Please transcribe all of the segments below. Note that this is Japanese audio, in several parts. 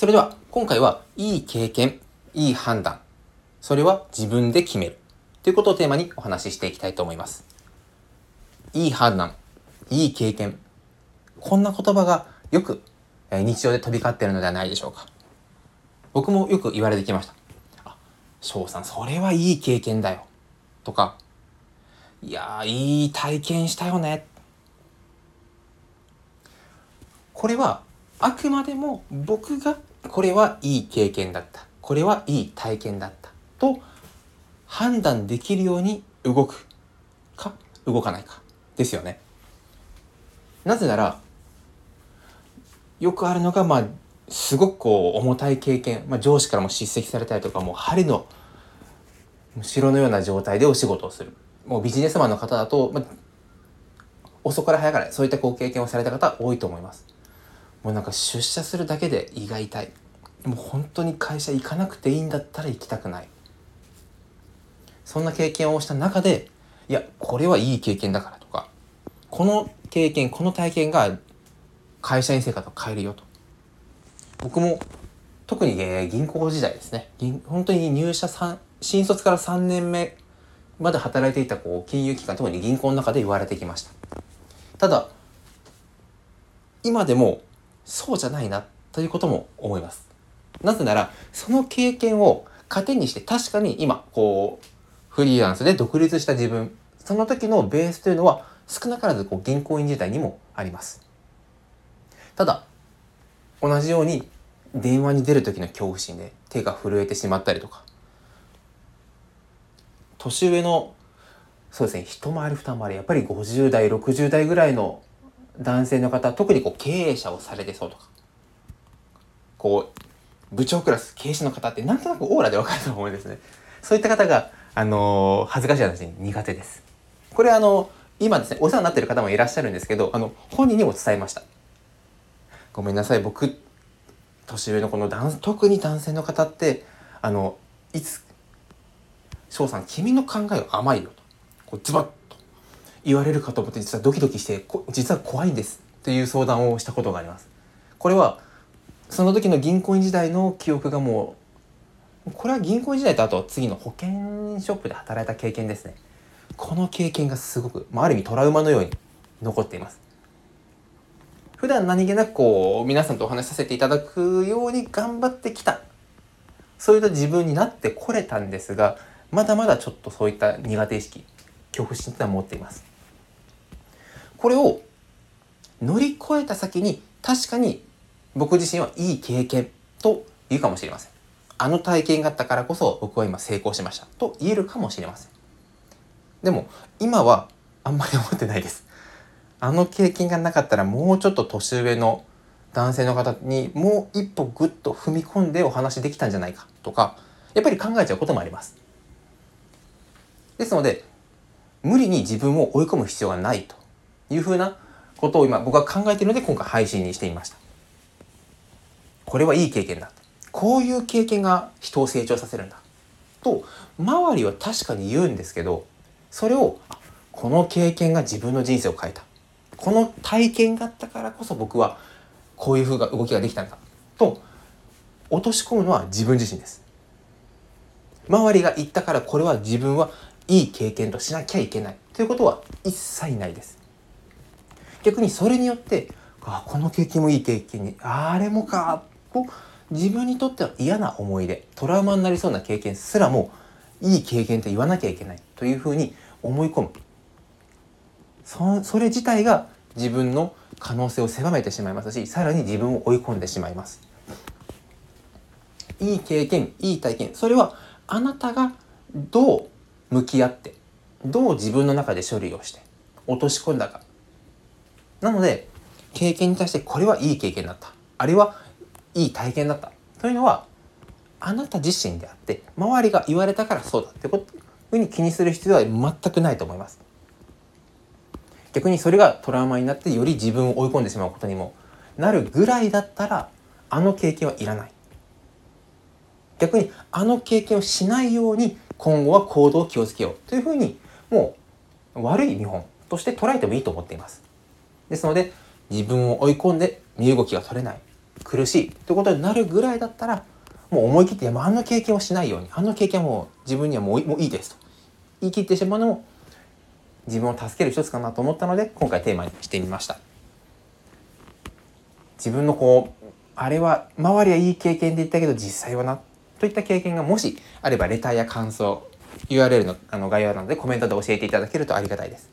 それでは今回はいい経験、いい判断、それは自分で決めるということをテーマにお話ししていきたいと思います。いい判断、いい経験、こんな言葉がよく日常で飛び交っているのではないでしょうか。僕もよく言われてきました。あ、翔さん、それはいい経験だよ。とか、いやいい体験したよね。これはあくまでも僕がこれはいい経験だった。これはいい体験だった。と判断できるように動くか動かないかですよね。なぜならよくあるのがまあすごくこう重たい経験、まあ、上司からも叱責されたりとかもう針の城のような状態でお仕事をするもうビジネスマンの方だと、まあ、遅から早からそういったこう経験をされた方多いと思いますもうなんか出社するだけで胃が痛い。もう本当に会社行かなくていいんだったら行きたくない。そんな経験をした中でいやこれはいい経験だからとかこの経験この体験が会社員生活を変えるよと。僕も特に、え銀行時代ですね。本当に入社3新卒から3年目まで働いていたこう金融機関特に銀行の中で言われてきました。ただ今でもそうじゃないなということも思います。なぜならその経験を糧にして確かに今こうフリーランスで独立した自分その時のベースというのは少なからずこう銀行員時代にもあります。ただ同じように電話に出る時の恐怖心で手が震えてしまったりとか年上のそうですね一回り二回りやっぱり50代60代ぐらいの男性の方特にこう経営者をされてそうとか。こう部長クラス経営者の方ってなんとなくオーラでわかると思うんですね。そういった方があの恥ずかしい話に苦手です。これあの今ですねお世話になってる方もいらっしゃるんですけどあの本人にも伝えました。ごめんなさい僕年上のこの男特に男性の方ってあのいつ翔さん君の考えは甘いよと。こうズバッ言われるかと思って実はドキドキして実は怖いんですという相談をしたことがあります。これはその時の銀行員時代の記憶がもうこれは銀行員時代とあと次の保険ショップで働いた経験ですね。この経験がすごく、まあ、ある意味トラウマのように残っています。普段何気なくこう皆さんとお話しさせていただくように頑張ってきた。そういった自分になってこれたんですがまだまだちょっとそういった苦手意識恐怖心ってのは持っています。これを乗り越えた先に確かに僕自身はいい経験と言うかもしれません。あの体験があったからこそ僕は今成功しました。と言えるかもしれません。でも今はあんまり思ってないです。あの経験がなかったらもうちょっと年上の男性の方にもう一歩グッと踏み込んでお話できたんじゃないか。とかやっぱり考えちゃうこともあります。ですので無理に自分を追い込む必要がないと。いうふうなことを今僕は考えているので今回配信にしていました。これはいい経験だ。こういう経験が人を成長させるんだ。と周りは確かに言うんですけどそれをこの経験が自分の人生を変えた。この体験があったからこそ僕はこういうふうな動きができたんだ。と落とし込むのは自分自身です。周りが言ったからこれは自分はいい経験としなきゃいけない。ということは一切ないです。逆にそれによってあこの経験もいい経験にあれもかと自分にとっては嫌な思い出トラウマになりそうな経験すらもいい経験と言わなきゃいけないというふうに思い込む。そそれ自体が自分の可能性を狭めてしまいますしさらに自分を追い込んでしまいます。いい経験いい体験。それはあなたがどう向き合ってどう自分の中で処理をして落とし込んだかなので経験に対してこれはいい経験だった。あれはいい体験だった。というのはあなた自身であって周りが言われたからそうだってことふうに気にする必要は全くないと思います。逆にそれがトラウマになってより自分を追い込んでしまうことにもなるぐらいだったらあの経験はいらない。逆にあの経験をしないように今後は行動を気をつけよう。というふうにもう悪い見本として捉えてもいいと思っています。ですので自分を追い込んで身動きが取れない苦しいということになるぐらいだったらもう思い切ってあの経験をしないようにあの経験はもう自分にはもうもういいですと。言い切ってしまうのも自分を助ける一つかなと思ったので今回テーマにしてみました。自分のこうあれは周りはいい経験で言ったけど実際はなといった経験がもしあればレターや感想 URL のあの概要欄でコメントで教えていただけるとありがたいです。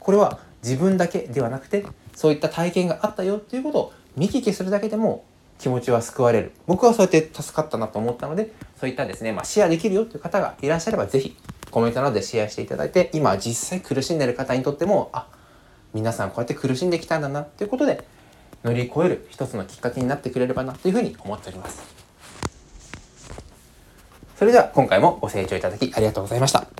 これは自分だけではなくてそういった体験があったよっていうことを見聞きするだけでも気持ちは救われる。僕はそうやって助かったなと思ったのでそういったですね、まあ、シェアできるよという方がいらっしゃれば是非コメントなどでシェアしていただいて今実際苦しんでる方にとってもあ皆さんこうやって苦しんできたんだなということで乗り越える一つのきっかけになってくれればなというふうに思っております。それでは今回もご清聴いただきありがとうございました。